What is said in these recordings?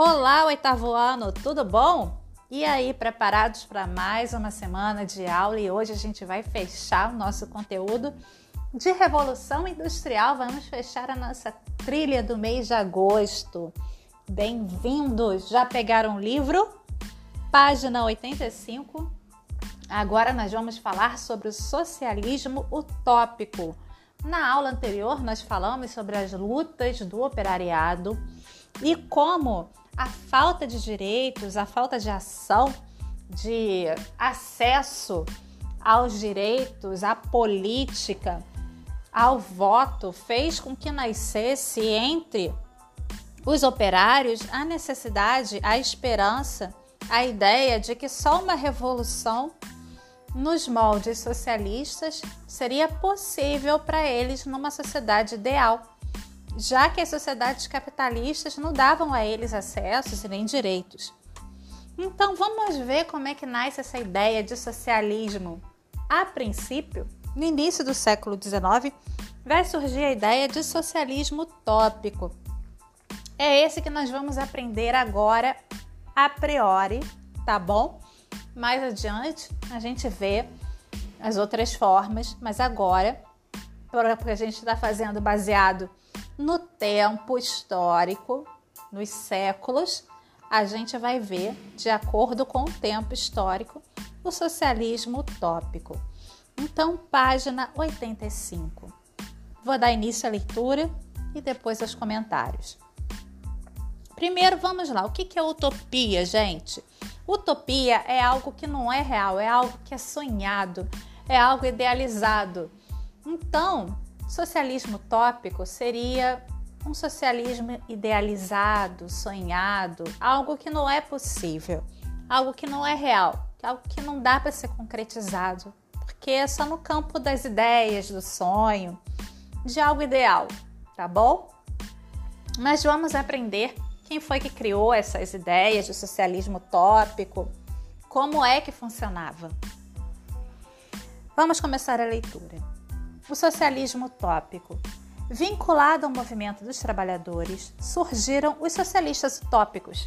Olá, oitavo ano, tudo bom? E aí, preparados para mais uma semana de aula? E hoje a gente vai fechar o nosso conteúdo de Revolução Industrial. Vamos fechar a nossa trilha do mês de agosto. Bem-vindos! Já pegaram o livro? Página 85. Agora nós vamos falar sobre o socialismo utópico. Na aula anterior, nós falamos sobre as lutas do operariado e como a falta de direitos, a falta de ação, de acesso aos direitos, à política, ao voto, fez com que nascesse entre os operários a necessidade, a esperança, a ideia de que só uma revolução nos moldes socialistas seria possível para eles numa sociedade ideal, já que as sociedades capitalistas não davam a eles acessos e nem direitos. Então vamos ver como é que nasce essa ideia de socialismo. A princípio, no início do século XIX, vai surgir a ideia de socialismo utópico. É esse que nós vamos aprender agora a priori, tá bom? Mais adiante a gente vê as outras formas, mas agora, porque a gente está fazendo baseado tempo histórico, nos séculos, a gente vai ver, de acordo com o tempo histórico, o socialismo utópico. Então, página 85. Vou dar início à leitura e depois aos comentários. Primeiro, vamos lá. O que é utopia, gente? Utopia é algo que não é real, é algo que é sonhado, é algo idealizado. Então, socialismo utópico seria um socialismo idealizado, sonhado, algo que não é possível, algo que não é real, algo que não dá para ser concretizado, porque é só no campo das ideias, do sonho, de algo ideal, tá bom? Mas vamos aprender quem foi que criou essas ideias de socialismo utópico? Como é que funcionava? Vamos começar a leitura. O socialismo utópico. Vinculado ao movimento dos trabalhadores, surgiram os socialistas utópicos,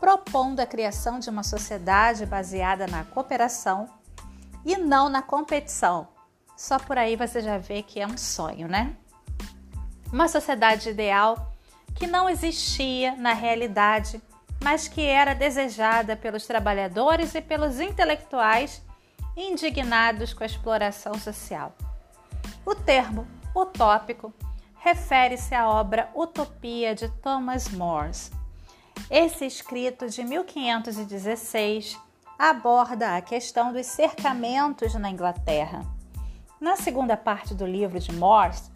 propondo a criação de uma sociedade baseada na cooperação e não na competição. Só por aí você já vê que é um sonho, né? Uma sociedade ideal que não existia na realidade, mas que era desejada pelos trabalhadores e pelos intelectuais indignados com a exploração social. O termo utópico refere-se à obra Utopia de Thomas More. Esse escrito de 1516 aborda a questão dos cercamentos na Inglaterra. Na segunda parte do livro de Morse,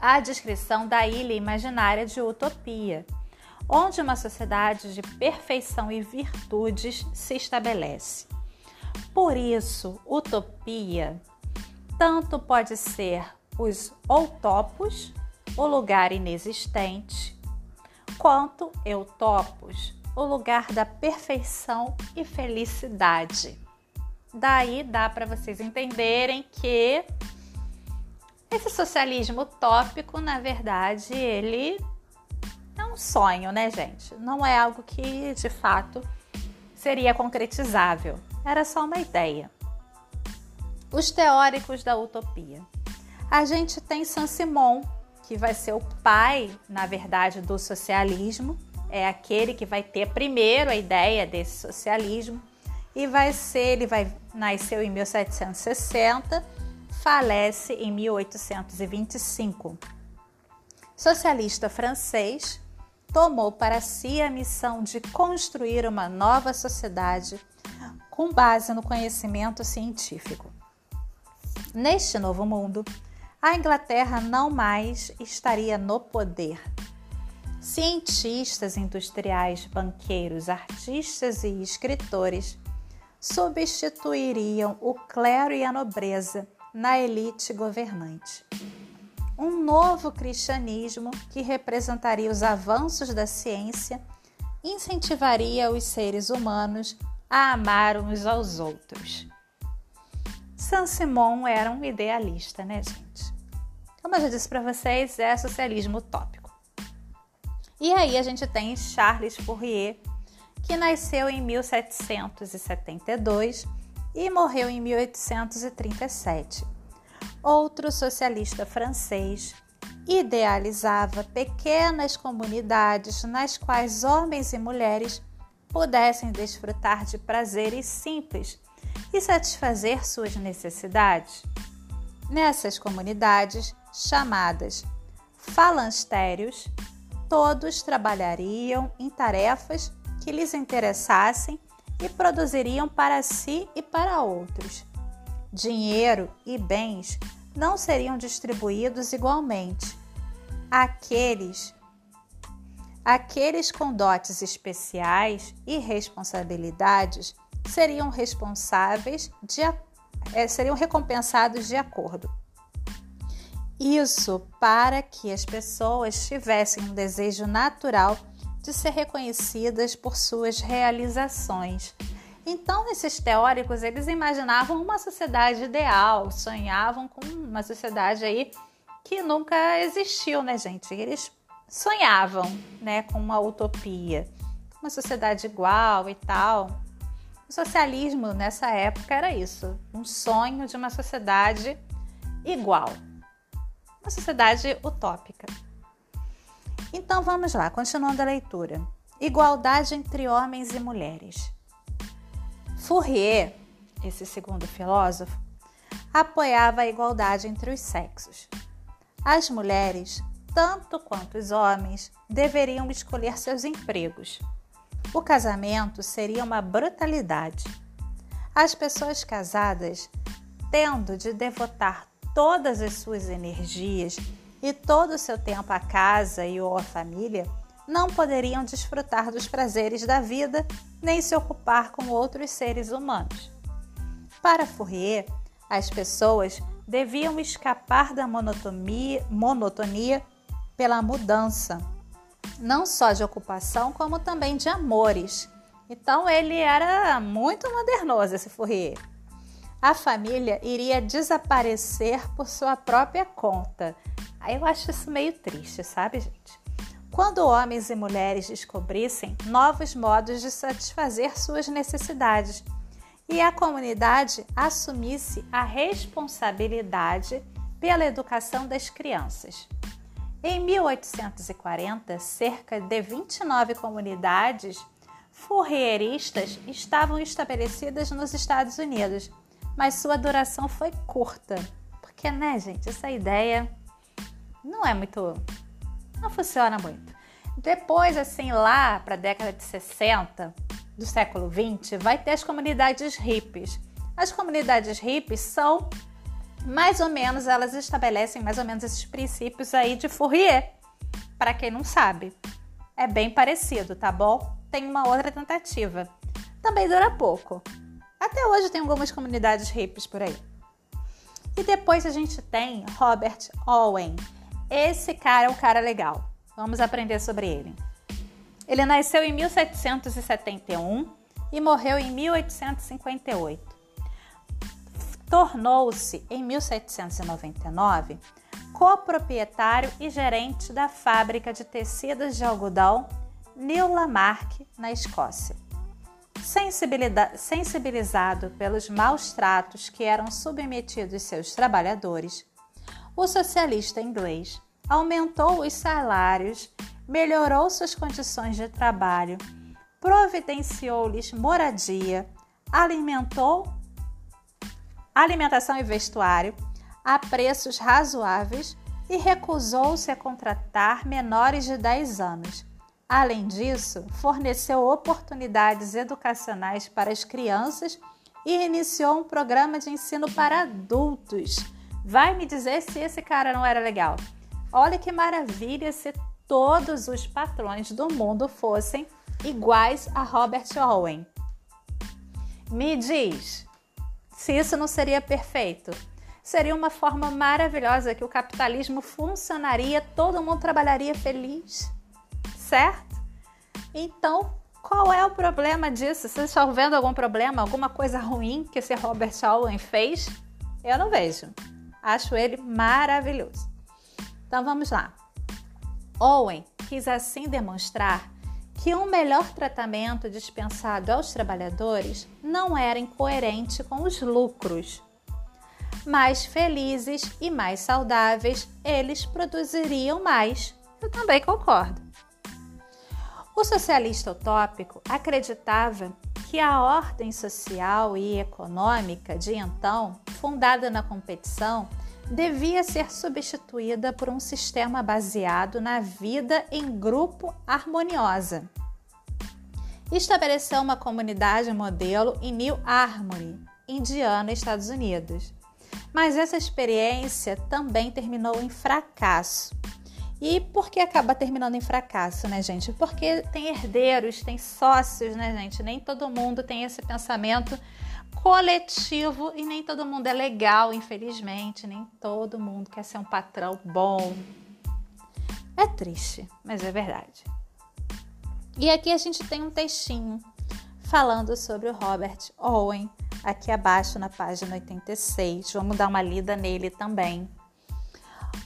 a descrição da ilha imaginária de Utopia, onde uma sociedade de perfeição e virtudes se estabelece. Por isso, utopia tanto pode ser os outopos, o lugar inexistente, quanto eutopos, o lugar da perfeição e felicidade. Daí dá para vocês entenderem que esse socialismo utópico, na verdade, ele é um sonho, né, gente? Não é algo que de fato seria concretizável. Era só uma ideia. Os teóricos da utopia. A gente tem Saint-Simon, que vai ser o pai, na verdade, do socialismo. É aquele que vai ter primeiro a ideia desse socialismo e vai ser, ele vai nasceu em 1760 falece em 1825. Socialista francês, tomou para si a missão de construir uma nova sociedade com base no conhecimento científico. Neste novo mundo, a Inglaterra não mais estaria no poder. Cientistas, industriais, banqueiros, artistas e escritores substituiriam o clero e a nobreza na elite governante. Um novo cristianismo que representaria os avanços da ciência incentivaria os seres humanos a amar uns aos outros. Saint Simon era um idealista, né, gente? Como eu já disse para vocês, é socialismo utópico. E aí a gente tem Charles Fourier, que nasceu em 1772 e morreu em 1837. Outro socialista francês idealizava pequenas comunidades nas quais homens e mulheres pudessem desfrutar de prazeres simples e satisfazer suas necessidades. Nessas comunidades, chamadas falancérios, todos trabalhariam em tarefas que lhes interessassem e produziriam para si e para outros. Dinheiro e bens não seriam distribuídos igualmente. Aqueles aqueles com dotes especiais e responsabilidades seriam responsáveis de, é, seriam recompensados de acordo. Isso para que as pessoas tivessem um desejo natural de ser reconhecidas por suas realizações. Então, esses teóricos, eles imaginavam uma sociedade ideal, sonhavam com uma sociedade aí que nunca existiu, né, gente? Eles sonhavam, né, com uma utopia, uma sociedade igual e tal. O socialismo nessa época era isso, um sonho de uma sociedade igual, uma sociedade utópica. Então vamos lá, continuando a leitura. Igualdade entre homens e mulheres. Fourier, esse segundo filósofo, apoiava a igualdade entre os sexos. As mulheres, tanto quanto os homens, deveriam escolher seus empregos. O casamento seria uma brutalidade. As pessoas casadas, tendo de devotar todas as suas energias e todo o seu tempo à casa e ou à família, não poderiam desfrutar dos prazeres da vida nem se ocupar com outros seres humanos. Para Fourier, as pessoas deviam escapar da monotonia, monotonia pela mudança, não só de ocupação, como também de amores. Então ele era muito modernoso, esse Fourier a família iria desaparecer por sua própria conta. Aí eu acho isso meio triste, sabe, gente? Quando homens e mulheres descobrissem novos modos de satisfazer suas necessidades e a comunidade assumisse a responsabilidade pela educação das crianças. Em 1840, cerca de 29 comunidades fourrieristas estavam estabelecidas nos Estados Unidos mas sua duração foi curta. Porque, né, gente, essa ideia não é muito. não funciona muito. Depois, assim, lá para a década de 60 do século 20, vai ter as comunidades hippies. As comunidades hippies são mais ou menos, elas estabelecem mais ou menos esses princípios aí de Fourier. Para quem não sabe, é bem parecido, tá bom? Tem uma outra tentativa. Também dura pouco, até hoje tem algumas comunidades hippies por aí. E depois a gente tem Robert Owen. Esse cara é um cara legal. Vamos aprender sobre ele. Ele nasceu em 1771 e morreu em 1858. Tornou-se, em 1799, coproprietário e gerente da fábrica de tecidos de algodão New Lamarck, na Escócia. Sensibilizado pelos maus tratos que eram submetidos seus trabalhadores, o socialista inglês aumentou os salários, melhorou suas condições de trabalho, providenciou-lhes moradia, alimentou alimentação e vestuário a preços razoáveis e recusou-se a contratar menores de 10 anos Além disso, forneceu oportunidades educacionais para as crianças e iniciou um programa de ensino para adultos. Vai me dizer se esse cara não era legal. Olha que maravilha se todos os patrões do mundo fossem iguais a Robert Owen. Me diz, se isso não seria perfeito? Seria uma forma maravilhosa que o capitalismo funcionaria, todo mundo trabalharia feliz certo? Então, qual é o problema disso? Vocês estão vendo algum problema, alguma coisa ruim que esse Robert Owen fez? Eu não vejo. Acho ele maravilhoso. Então vamos lá. Owen quis assim demonstrar que um melhor tratamento dispensado aos trabalhadores não era incoerente com os lucros. Mais felizes e mais saudáveis, eles produziriam mais. Eu também concordo. O socialista utópico acreditava que a ordem social e econômica de então, fundada na competição, devia ser substituída por um sistema baseado na vida em grupo harmoniosa. Estabeleceu uma comunidade modelo em New Harmony, Indiana, Estados Unidos. Mas essa experiência também terminou em fracasso. E por que acaba terminando em fracasso, né, gente? Porque tem herdeiros, tem sócios, né, gente? Nem todo mundo tem esse pensamento coletivo e nem todo mundo é legal, infelizmente, nem todo mundo quer ser um patrão bom. É triste, mas é verdade. E aqui a gente tem um textinho falando sobre o Robert Owen, aqui abaixo na página 86. Vamos dar uma lida nele também.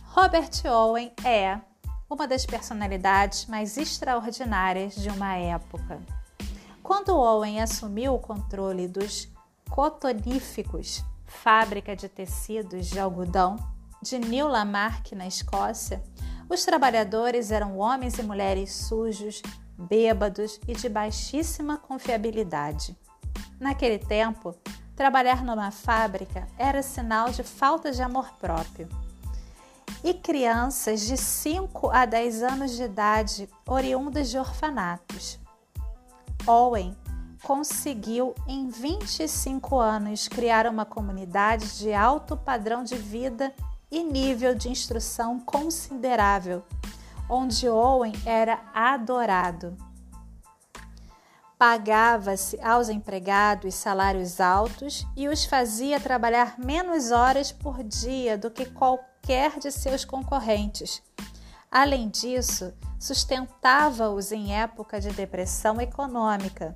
Robert Owen é uma das personalidades mais extraordinárias de uma época. Quando Owen assumiu o controle dos cotoníficos, fábrica de tecidos de algodão de New Lamarck, na Escócia, os trabalhadores eram homens e mulheres sujos, bêbados e de baixíssima confiabilidade. Naquele tempo, trabalhar numa fábrica era sinal de falta de amor próprio. E crianças de 5 a 10 anos de idade, oriundas de orfanatos. Owen conseguiu em 25 anos criar uma comunidade de alto padrão de vida e nível de instrução considerável, onde Owen era adorado. Pagava-se aos empregados salários altos e os fazia trabalhar menos horas por dia do que qualquer de seus concorrentes. Além disso, sustentava-os em época de depressão econômica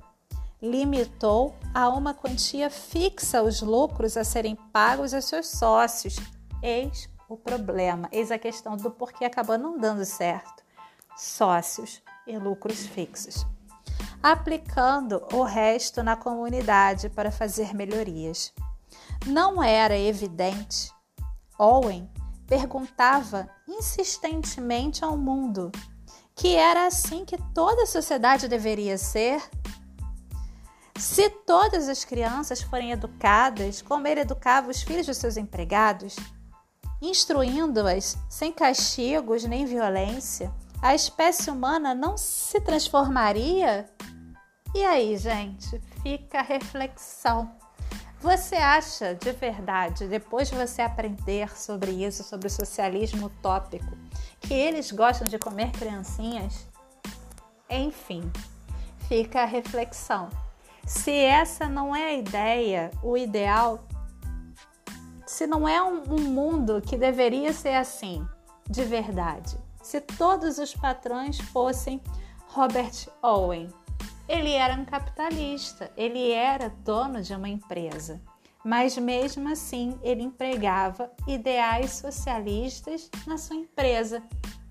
limitou a uma quantia fixa os lucros a serem pagos a seus sócios. Eis o problema, eis a questão do porquê acabou não dando certo. Sócios e lucros fixos. Aplicando o resto na comunidade para fazer melhorias. Não era evidente. Owen perguntava insistentemente ao mundo que era assim que toda a sociedade deveria ser se todas as crianças forem educadas como ele educava os filhos de seus empregados, instruindo-as sem castigos nem violência, a espécie humana não se transformaria? E aí, gente, fica a reflexão. Você acha de verdade, depois de você aprender sobre isso, sobre o socialismo utópico, que eles gostam de comer criancinhas? Enfim, fica a reflexão. Se essa não é a ideia, o ideal, se não é um, um mundo que deveria ser assim, de verdade, se todos os patrões fossem Robert Owen, ele era um capitalista, ele era dono de uma empresa, mas mesmo assim ele empregava ideais socialistas na sua empresa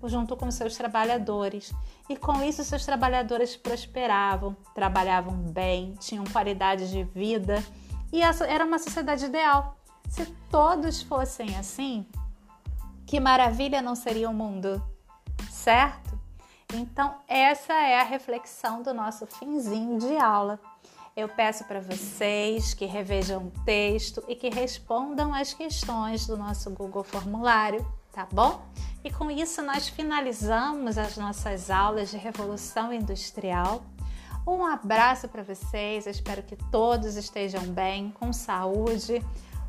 junto com seus trabalhadores. E com isso, seus trabalhadores prosperavam, trabalhavam bem, tinham qualidade de vida e essa era uma sociedade ideal. Se todos fossem assim, que maravilha não seria o mundo, certo? Então, essa é a reflexão do nosso finzinho de aula. Eu peço para vocês que revejam o texto e que respondam as questões do nosso Google Formulário, tá bom? E com isso nós finalizamos as nossas aulas de Revolução Industrial. Um abraço para vocês, Eu espero que todos estejam bem, com saúde.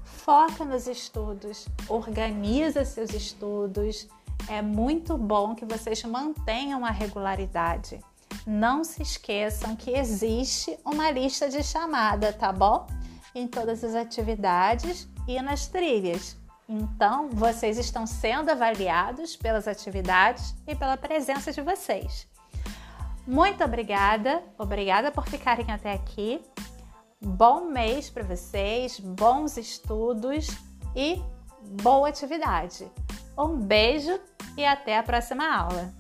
Foca nos estudos, organiza seus estudos. É muito bom que vocês mantenham a regularidade. Não se esqueçam que existe uma lista de chamada, tá bom? Em todas as atividades e nas trilhas. Então, vocês estão sendo avaliados pelas atividades e pela presença de vocês. Muito obrigada, obrigada por ficarem até aqui. Bom mês para vocês, bons estudos e boa atividade. Um beijo e até a próxima aula.